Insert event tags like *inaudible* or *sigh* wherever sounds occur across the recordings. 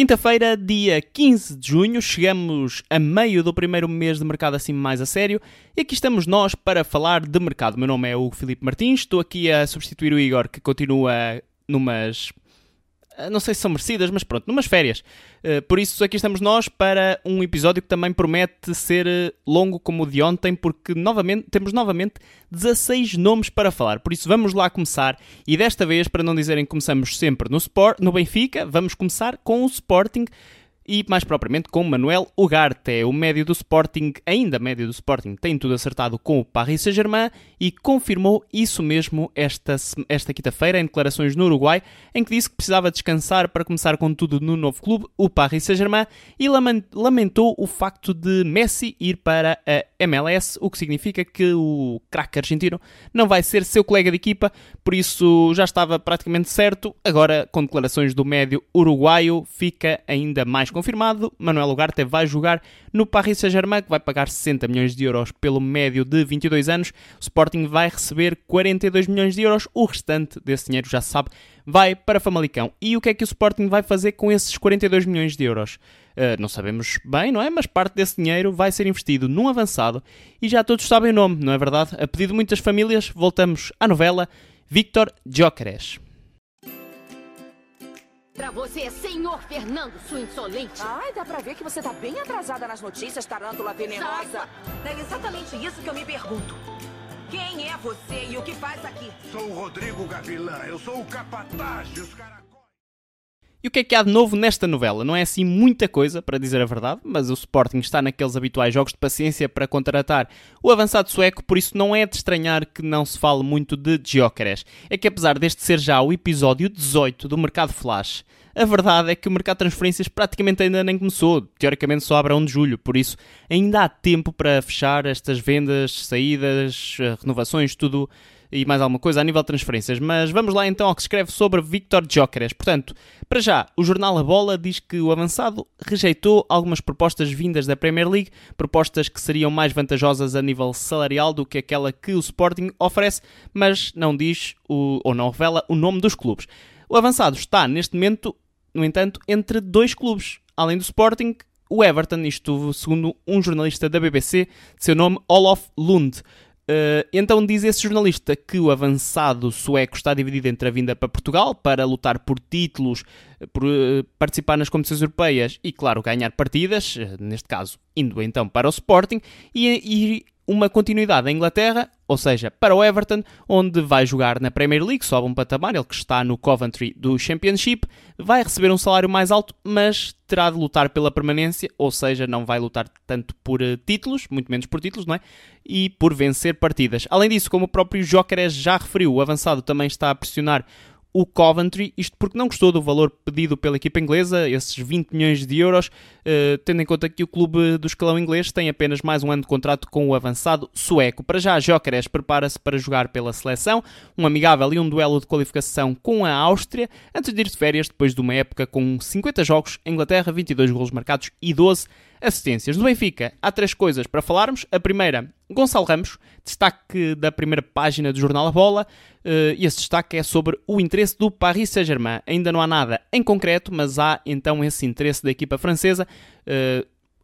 Quinta-feira, dia 15 de junho, chegamos a meio do primeiro mês de mercado assim mais a sério e aqui estamos nós para falar de mercado. Meu nome é o Filipe Martins, estou aqui a substituir o Igor que continua numas não sei se são merecidas, mas pronto, numas férias. Uh, por isso, aqui estamos nós para um episódio que também promete ser ah, longo como o de ontem, porque novamente, temos novamente 16 nomes para falar. Por isso, vamos lá começar. E desta vez, para não dizerem que começamos sempre no, Sport, no Benfica, vamos começar com o Sporting e mais propriamente com Manuel Ugarte, o médio do Sporting, ainda médio do Sporting, tem tudo acertado com o Paris Saint-Germain e confirmou isso mesmo esta, esta quinta-feira em declarações no Uruguai, em que disse que precisava descansar para começar com tudo no novo clube, o Paris Saint-Germain, e lamentou o facto de Messi ir para a MLS, o que significa que o craque argentino não vai ser seu colega de equipa, por isso já estava praticamente certo. Agora, com declarações do médio uruguaio, fica ainda mais confirmado. Manuel Ugarte vai jogar no Paris Saint-Germain, que vai pagar 60 milhões de euros pelo médio de 22 anos. O Sporting vai receber 42 milhões de euros. O restante desse dinheiro, já se sabe, vai para Famalicão. E o que é que o Sporting vai fazer com esses 42 milhões de euros? Uh, não sabemos bem, não é? Mas parte desse dinheiro vai ser investido num avançado e já todos sabem o nome, não é verdade? A pedido de muitas famílias, voltamos à novela Victor Jóqueres. Pra você, senhor Fernando, sua insolente. Ai, dá pra ver que você tá bem atrasada nas notícias, tarântula venenosa. É exatamente isso que eu me pergunto. Quem é você e o que faz aqui? Sou o Rodrigo Gavilã, eu sou o capataz dos caracóis. E o que é que há de novo nesta novela? Não é assim muita coisa, para dizer a verdade, mas o Sporting está naqueles habituais jogos de paciência para contratar o avançado sueco, por isso não é de estranhar que não se fale muito de Gyökeres. É que apesar deste ser já o episódio 18 do Mercado Flash, a verdade é que o mercado de transferências praticamente ainda nem começou, teoricamente só abre a 1 de julho, por isso ainda há tempo para fechar estas vendas, saídas, renovações, tudo e mais alguma coisa a nível de transferências. Mas vamos lá então ao que se escreve sobre Victor Gyökeres. Portanto, para já, o jornal A Bola diz que o avançado rejeitou algumas propostas vindas da Premier League, propostas que seriam mais vantajosas a nível salarial do que aquela que o Sporting oferece, mas não diz o, ou não revela o nome dos clubes. O avançado está neste momento, no entanto, entre dois clubes, além do Sporting, o Everton, isto segundo um jornalista da BBC, de seu nome Olof Lund. Uh, então diz esse jornalista que o avançado sueco está dividido entre a vinda para Portugal para lutar por títulos, por uh, participar nas competições europeias e, claro, ganhar partidas, neste caso indo então para o Sporting, e, e uma continuidade à Inglaterra, ou seja, para o Everton, onde vai jogar na Premier League, sobe um patamar, ele que está no Coventry do Championship, vai receber um salário mais alto, mas terá de lutar pela permanência, ou seja, não vai lutar tanto por uh, títulos, muito menos por títulos, não é? E por vencer partidas. Além disso, como o próprio Jokeres já referiu, o avançado também está a pressionar o Coventry, isto porque não gostou do valor pedido pela equipa inglesa, esses 20 milhões de euros, uh, tendo em conta que o clube do escalão inglês tem apenas mais um ano de contrato com o avançado sueco. Para já, Jóqueres prepara-se para jogar pela seleção, um amigável e um duelo de qualificação com a Áustria, antes de ir de férias depois de uma época com 50 jogos, Inglaterra, 22 golos marcados e 12 assistências. No Benfica, há três coisas para falarmos. A primeira, Gonçalo Ramos, destaque da primeira página do jornal A Bola. Uh, esse destaque é sobre o interesse do Paris Saint-Germain. Ainda não há nada em concreto, mas há então esse interesse da equipa francesa.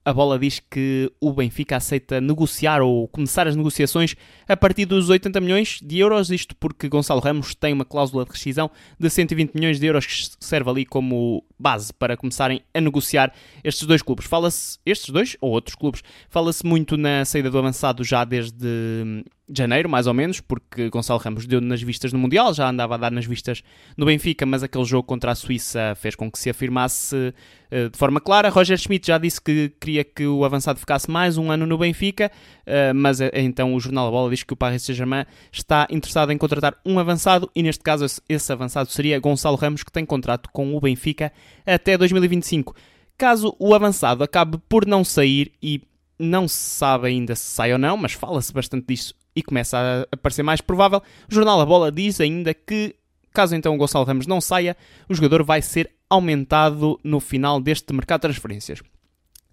A bola diz que o Benfica aceita negociar ou começar as negociações a partir dos 80 milhões de euros, isto porque Gonçalo Ramos tem uma cláusula de rescisão de 120 milhões de euros que serve ali como base para começarem a negociar estes dois clubes. Fala-se, estes dois ou outros clubes, fala-se muito na saída do avançado já desde de janeiro, mais ou menos, porque Gonçalo Ramos deu nas vistas no Mundial, já andava a dar nas vistas no Benfica, mas aquele jogo contra a Suíça fez com que se afirmasse uh, de forma clara. Roger Schmidt já disse que queria que o avançado ficasse mais um ano no Benfica, uh, mas uh, então o Jornal da Bola diz que o Paris Saint-Germain está interessado em contratar um avançado e neste caso esse avançado seria Gonçalo Ramos, que tem contrato com o Benfica até 2025. Caso o avançado acabe por não sair e não se sabe ainda se sai ou não, mas fala-se bastante disso e começa a parecer mais provável. O jornal A Bola diz ainda que, caso então o Gonçalo Ramos não saia, o jogador vai ser aumentado no final deste mercado de transferências.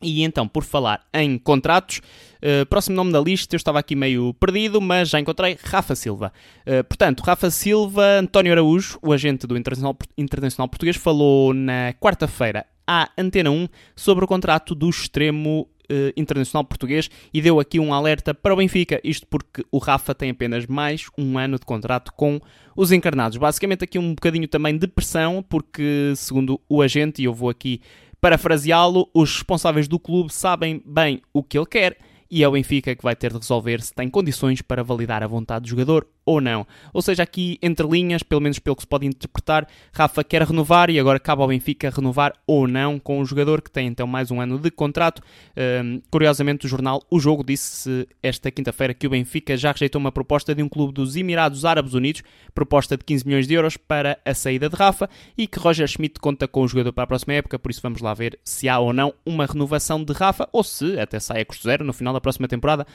E então, por falar em contratos, uh, próximo nome da lista, eu estava aqui meio perdido, mas já encontrei Rafa Silva. Uh, portanto, Rafa Silva, António Araújo, o agente do Internacional, Internacional Português, falou na quarta-feira à Antena 1 sobre o contrato do extremo internacional português e deu aqui um alerta para o Benfica, isto porque o Rafa tem apenas mais um ano de contrato com os encarnados. Basicamente aqui um bocadinho também de pressão, porque segundo o agente, e eu vou aqui parafraseá-lo, os responsáveis do clube sabem bem o que ele quer e é o Benfica que vai ter de resolver se tem condições para validar a vontade do jogador ou não. Ou seja, aqui entre linhas, pelo menos pelo que se pode interpretar, Rafa quer renovar e agora cabe ao Benfica renovar ou não com o jogador que tem então mais um ano de contrato. Um, curiosamente, o jornal O Jogo disse esta quinta-feira que o Benfica já rejeitou uma proposta de um clube dos Emirados Árabes Unidos, proposta de 15 milhões de euros para a saída de Rafa e que Roger Schmidt conta com o jogador para a próxima época, por isso vamos lá ver se há ou não uma renovação de Rafa ou se até sai a custo zero no final da próxima temporada.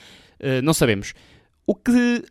Uh, não sabemos. O que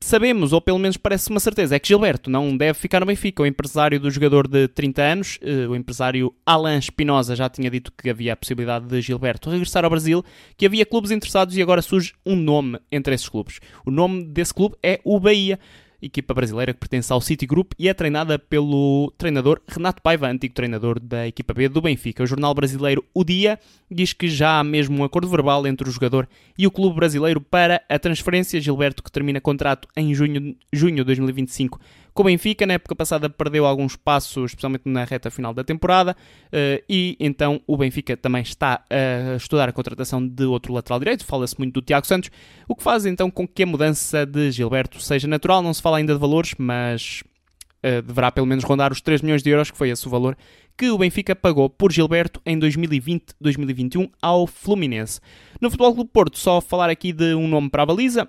sabemos, ou pelo menos parece uma certeza, é que Gilberto não deve ficar no Benfica. O empresário do jogador de 30 anos, eh, o empresário Alan Espinosa, já tinha dito que havia a possibilidade de Gilberto regressar ao Brasil, que havia clubes interessados e agora surge um nome entre esses clubes. O nome desse clube é o Bahia equipa brasileira que pertence ao City Group e é treinada pelo treinador Renato Paiva, antigo treinador da equipa B do Benfica. O jornal brasileiro O Dia diz que já há mesmo um acordo verbal entre o jogador e o clube brasileiro para a transferência. Gilberto, que termina contrato em junho, junho de 2025 com o Benfica, na época passada perdeu alguns passos, especialmente na reta final da temporada, uh, e então o Benfica também está a estudar a contratação de outro lateral direito, fala-se muito do Tiago Santos, o que faz então com que a mudança de Gilberto seja natural, não se fala ainda de valores, mas uh, deverá pelo menos rondar os 3 milhões de euros, que foi esse o valor que o Benfica pagou por Gilberto em 2020-2021 ao Fluminense. No Futebol Clube Porto, só falar aqui de um nome para a baliza,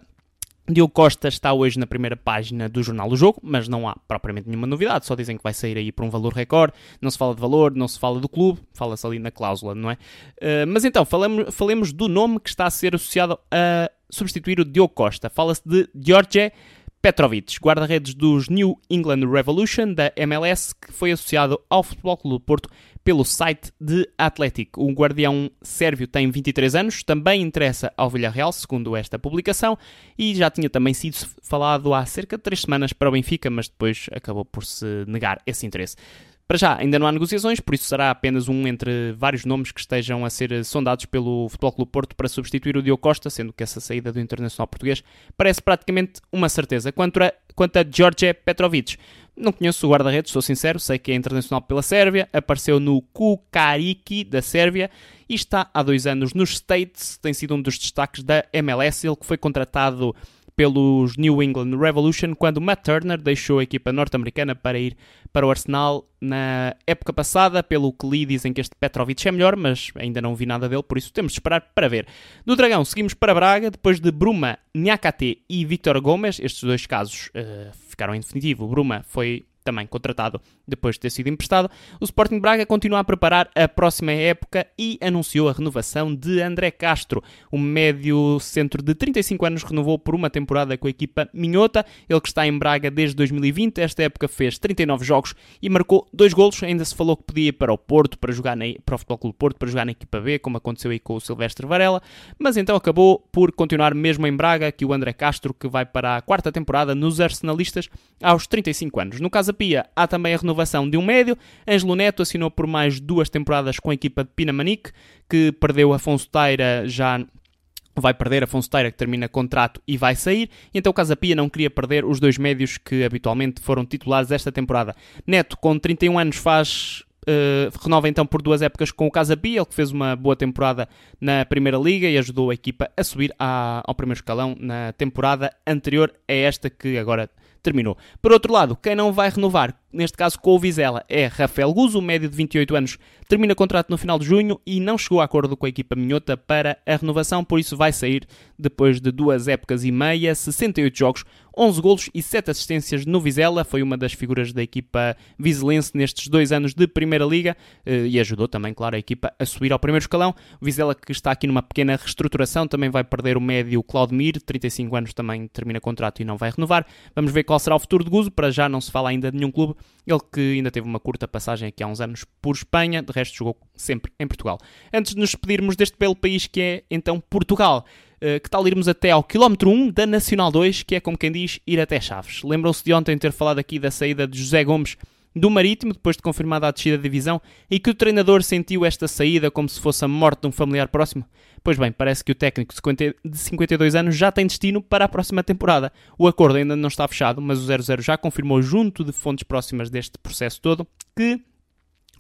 Diogo Costa está hoje na primeira página do Jornal do Jogo, mas não há propriamente nenhuma novidade, só dizem que vai sair aí por um valor recorde, não se fala de valor, não se fala do clube, fala-se ali na cláusula, não é? Uh, mas então, falemos, falemos do nome que está a ser associado a substituir o Diogo Costa. Fala-se de George Petrovic, guarda-redes dos New England Revolution da MLS, que foi associado ao Futebol Clube do Porto pelo site de Atlético. O guardião sérvio tem 23 anos, também interessa ao Villarreal, segundo esta publicação, e já tinha também sido falado há cerca de 3 semanas para o Benfica, mas depois acabou por se negar esse interesse. Para já, ainda não há negociações, por isso será apenas um entre vários nomes que estejam a ser sondados pelo Futebol Clube Porto para substituir o Diogo Costa, sendo que essa saída do Internacional Português parece praticamente uma certeza. Quanto a, quanto a George Petrovic, não conheço o guarda-redes, sou sincero, sei que é internacional pela Sérvia, apareceu no Kukariki da Sérvia e está há dois anos nos States, tem sido um dos destaques da MLS, ele que foi contratado pelos New England Revolution quando Matt Turner deixou a equipa norte-americana para ir para o Arsenal na época passada. Pelo que li, dizem que este Petrovic é melhor, mas ainda não vi nada dele, por isso temos de esperar para ver. Do Dragão, seguimos para Braga, depois de Bruma, Nhakate e Victor Gomes. Estes dois casos uh, ficaram em definitivo. Bruma foi também contratado depois de ter sido emprestado, o Sporting Braga continua a preparar a próxima época e anunciou a renovação de André Castro. O médio centro de 35 anos renovou por uma temporada com a equipa Minhota, ele que está em Braga desde 2020. Esta época fez 39 jogos e marcou dois golos. Ainda se falou que podia ir para o Porto, para jogar na, para o Futebol Clube Porto, para jogar na equipa B, como aconteceu aí com o Silvestre Varela, mas então acabou por continuar mesmo em Braga, que o André Castro, que vai para a quarta temporada nos Arsenalistas aos 35 anos. No caso Pia, há também a renovação de um médio. Ângelo Neto assinou por mais duas temporadas com a equipa de Pinamanique, que perdeu Afonso Teira já vai perder Afonso Teira, que termina contrato e vai sair. Então o Casapia não queria perder os dois médios que habitualmente foram titulares esta temporada. Neto, com 31 anos, faz. Uh, renova então por duas épocas com o Casapia, ele que fez uma boa temporada na Primeira Liga e ajudou a equipa a subir à, ao primeiro escalão na temporada anterior a esta que agora terminou. Por outro lado, quem não vai renovar neste caso com o Vizela, é Rafael Guzo, médio de 28 anos, termina contrato no final de junho e não chegou a acordo com a equipa minhota para a renovação, por isso vai sair depois de duas épocas e meia, 68 jogos, 11 golos e 7 assistências no Vizela, foi uma das figuras da equipa vizelense nestes dois anos de Primeira Liga eh, e ajudou também, claro, a equipa a subir ao primeiro escalão. O Vizela que está aqui numa pequena reestruturação, também vai perder o médio Claudemir, 35 anos também termina contrato e não vai renovar. Vamos ver qual será o futuro de Guzo, para já não se fala ainda de nenhum clube ele que ainda teve uma curta passagem aqui há uns anos por Espanha, de resto jogou sempre em Portugal. Antes de nos despedirmos deste belo país que é então Portugal, eh, que tal irmos até ao quilómetro 1 da Nacional 2, que é como quem diz ir até Chaves. Lembram-se de ontem ter falado aqui da saída de José Gomes do Marítimo, depois de confirmada a descida da divisão, e que o treinador sentiu esta saída como se fosse a morte de um familiar próximo? Pois bem, parece que o técnico de 52 anos já tem destino para a próxima temporada. O acordo ainda não está fechado, mas o 00 já confirmou, junto de fontes próximas deste processo todo, que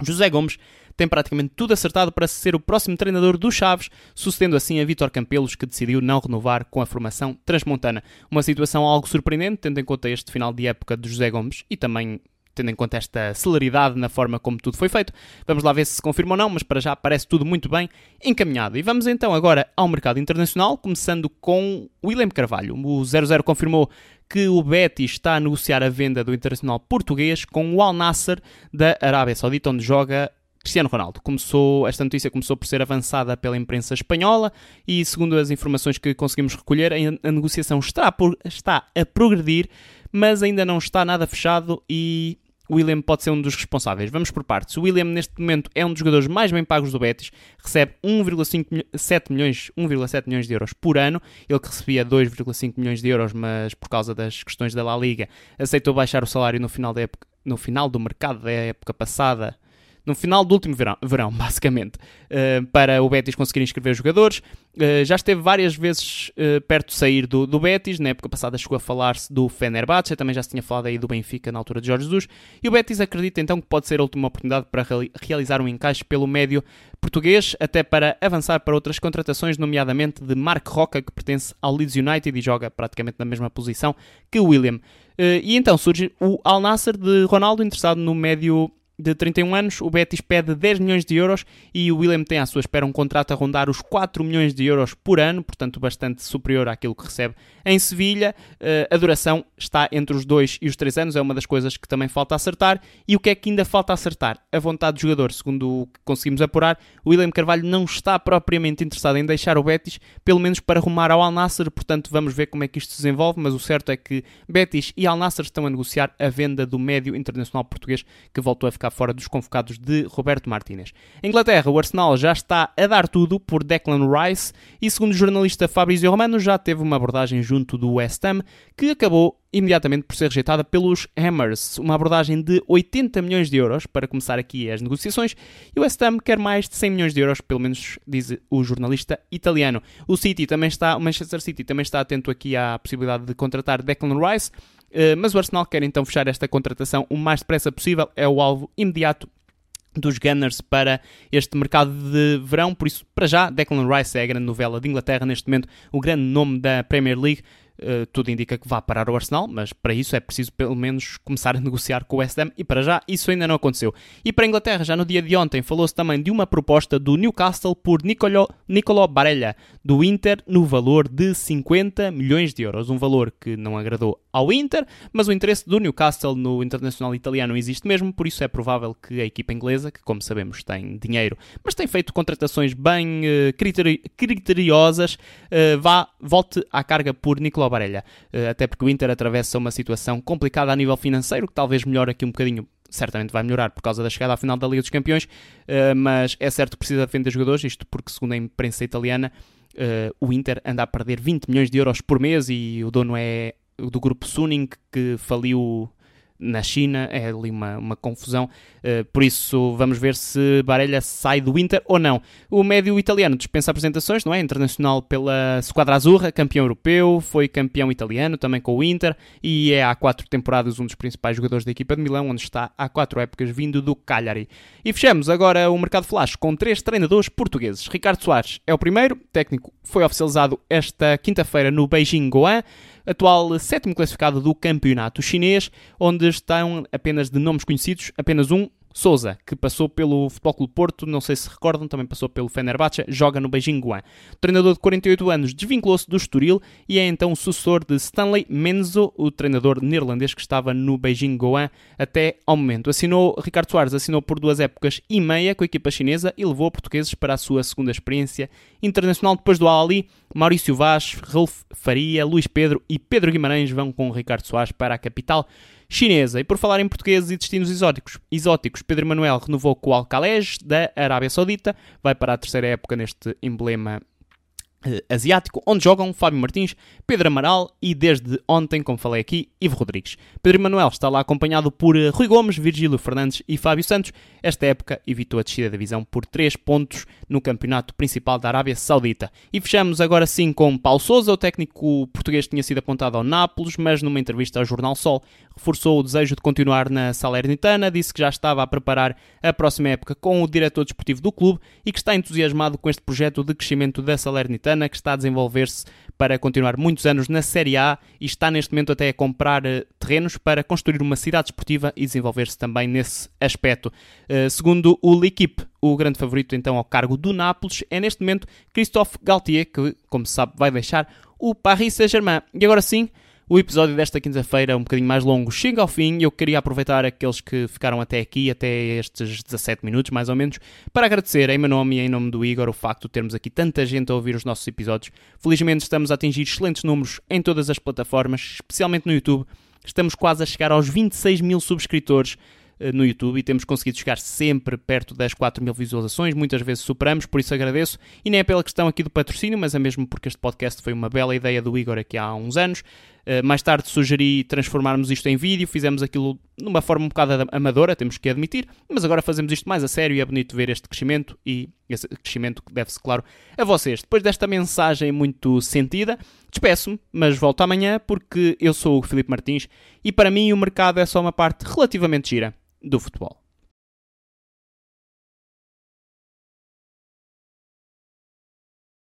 José Gomes tem praticamente tudo acertado para ser o próximo treinador dos Chaves, sucedendo assim a Vítor Campelos, que decidiu não renovar com a formação transmontana. Uma situação algo surpreendente, tendo em conta este final de época de José Gomes e também tendo em conta esta celeridade na forma como tudo foi feito. Vamos lá ver se se confirma ou não, mas para já parece tudo muito bem encaminhado. E vamos então agora ao mercado internacional, começando com William Carvalho. O 00 confirmou que o Betis está a negociar a venda do internacional português com o Al Nasser da Arábia Saudita, onde joga Cristiano Ronaldo. Começou, esta notícia começou por ser avançada pela imprensa espanhola e, segundo as informações que conseguimos recolher, a, negociação está, por, está a progredir, mas ainda não está nada fechado e William pode ser um dos responsáveis. Vamos por partes. O William, neste momento, é um dos jogadores mais bem pagos do Betis, recebe 1,7 milhões, 1,7 milhões de euros por ano. Ele que recebia 2,5 milhões de euros, mas por causa das questões da La Liga, aceitou baixar o salário no final, da época, no final do mercado da época passada no final do último verão, verão *laughs* basicamente, uh, para o Betis conseguir inscrever jogadores. Uh, já esteve várias vezes uh, perto de sair do, do, Betis, na época passada chegou a falar-se do Fenerbahçe, também já se tinha falado aí do Benfica na altura de Jorge Jesus, e o Betis acredita então que pode ser a última oportunidade para realizar um encaixe pelo médio português, até para avançar para outras contratações, nomeadamente de Mark Roca, que pertence ao Leeds United e joga praticamente na mesma posição que o William. e então surge o Al Nasser de Ronaldo, interessado no médio de 31 anos, o Betis pede 10 milhões de euros e o William tem à sua espera um contrato a rondar os 4 milhões de euros por ano, portanto bastante superior àquilo que recebe em Sevilha. Uh, a duração está entre os 2 e os 3 anos, é uma das coisas que também falta acertar. E o que é que ainda falta acertar? A vontade do jogador, segundo o que conseguimos apurar, o William Carvalho não está propriamente interessado em deixar o Betis, pelo menos para rumar ao Al Nasser, portanto vamos ver como é que isto se desenvolve, mas o certo é que Betis e Al Nasser estão a negociar a venda do médio internacional português que voltou a ficar fora dos convocados de Roberto Martínez. Em Inglaterra, o Arsenal já está a dar tudo por Declan Rice e, segundo o jornalista Fabrizio Romano, já teve uma abordagem junto do West Ham que acabou imediatamente por ser rejeitada pelos Hammers, uma abordagem de 80 milhões de euros para começar aqui as negociações, e o West Ham quer mais de 100 milhões de euros, pelo menos diz o jornalista italiano. O City também está, o Manchester City também está atento aqui à possibilidade de contratar Declan Rice, mas o Arsenal quer então fechar esta contratação o mais depressa possível, é o alvo imediato dos Gunners para este mercado de verão, por isso, para já, Declan Rice é a grande novela de Inglaterra neste momento, o grande nome da Premier League. Uh, tudo indica que vá parar o Arsenal, mas para isso é preciso pelo menos começar a negociar com o West Ham e para já isso ainda não aconteceu. E para a Inglaterra, já no dia de ontem, falou-se também de uma proposta do Newcastle por Nicolò, Nicolò Barella, do Inter, no valor de 50 milhões de euros. Um valor que não agradou ao Inter, mas o interesse do Newcastle no internacional italiano existe mesmo, por isso é provável que a equipa inglesa, que como sabemos tem dinheiro, mas tem feito contratações bem uh, criteri criteriosas, uh, vá, volte à carga por Nicolau Barella. Uh, até porque o Inter atravessa uma situação complicada a nível financeiro, que talvez melhore aqui um bocadinho certamente vai melhorar por causa da chegada à final da Liga dos Campeões, mas é certo que precisa defender jogadores, isto porque, segundo a imprensa italiana, o Inter anda a perder 20 milhões de euros por mês e o dono é do grupo Suning que faliu na China, é ali uma, uma confusão. Uh, por isso, vamos ver se Barella sai do Inter ou não. O médio italiano dispensa apresentações, não é? Internacional pela Squadra Azurra, campeão europeu, foi campeão italiano também com o Inter e é há quatro temporadas um dos principais jogadores da equipa de Milão, onde está há quatro épocas vindo do Cagliari. E fechamos agora o mercado flash com três treinadores portugueses. Ricardo Soares é o primeiro, técnico foi oficializado esta quinta-feira no Beijing Goan atual sétimo classificado do campeonato chinês, onde estão apenas de nomes conhecidos, apenas um, Souza, que passou pelo Futebol Clube Porto, não sei se recordam, também passou pelo Fenerbahçe, joga no Beijing Guan. Treinador de 48 anos desvinculou-se do Estoril e é então o sucessor de Stanley Menzo, o treinador neerlandês que estava no Beijing Guan até ao momento. Assinou, Ricardo Soares assinou por duas épocas e meia com a equipa chinesa e levou portugueses para a sua segunda experiência internacional. Depois do Ali, Maurício Vaz, Rolf Faria, Luís Pedro e Pedro Guimarães vão com Ricardo Soares para a capital chinesa. E por falar em portugueses e destinos exóticos, exóticos Pedro Manuel renovou com o Alcalés da Arábia Saudita, vai para a terceira época neste emblema asiático, onde jogam Fábio Martins, Pedro Amaral e desde ontem, como falei aqui, Ivo Rodrigues. Pedro Manuel está lá acompanhado por uh, Rui Gomes, Virgílio Fernandes e Fábio Santos. Esta época evitou a descida da divisão por 3 pontos no campeonato principal da Arábia Saudita. E fechamos agora sim com Paulo Sousa, o técnico português tinha sido apontado ao Nápoles, mas numa entrevista ao Jornal Sol reforçou o desejo de continuar na Salernitana, disse que já estava a preparar a próxima época com o diretor desportivo do clube e que está entusiasmado com este projeto de crescimento da Salernitana, que está a desenvolver-se para continuar muitos anos na Série A e está neste momento até a comprar uh, terrenos para construir uma cidade esportiva e desenvolver-se também nesse aspecto. Uh, segundo o L'Equipe, o grande favorito então ao cargo do Nápoles é neste momento Christophe Galtier, que, como se sabe, vai deixar o Paris Saint-Germain. E agora sim, o episódio desta quinta-feira, um bocadinho mais longo, chega ao fim eu queria aproveitar aqueles que ficaram até aqui, até estes 17 minutos mais ou menos, para agradecer em meu nome e em nome do Igor o facto de termos aqui tanta gente a ouvir os nossos episódios. Felizmente estamos a atingir excelentes números em todas as plataformas, especialmente no YouTube. Estamos quase a chegar aos 26 mil subscritores eh, no YouTube e temos conseguido chegar sempre perto das 4 mil visualizações, muitas vezes superamos, por isso agradeço. E nem é pela questão aqui do patrocínio, mas é mesmo porque este podcast foi uma bela ideia do Igor aqui há uns anos. Uh, mais tarde sugeri transformarmos isto em vídeo, fizemos aquilo numa forma um bocado amadora, temos que admitir, mas agora fazemos isto mais a sério e é bonito ver este crescimento e esse crescimento que deve-se, claro, a vocês. Depois desta mensagem muito sentida, despeço-me, mas volto amanhã porque eu sou o Filipe Martins e para mim o mercado é só uma parte relativamente gira do futebol.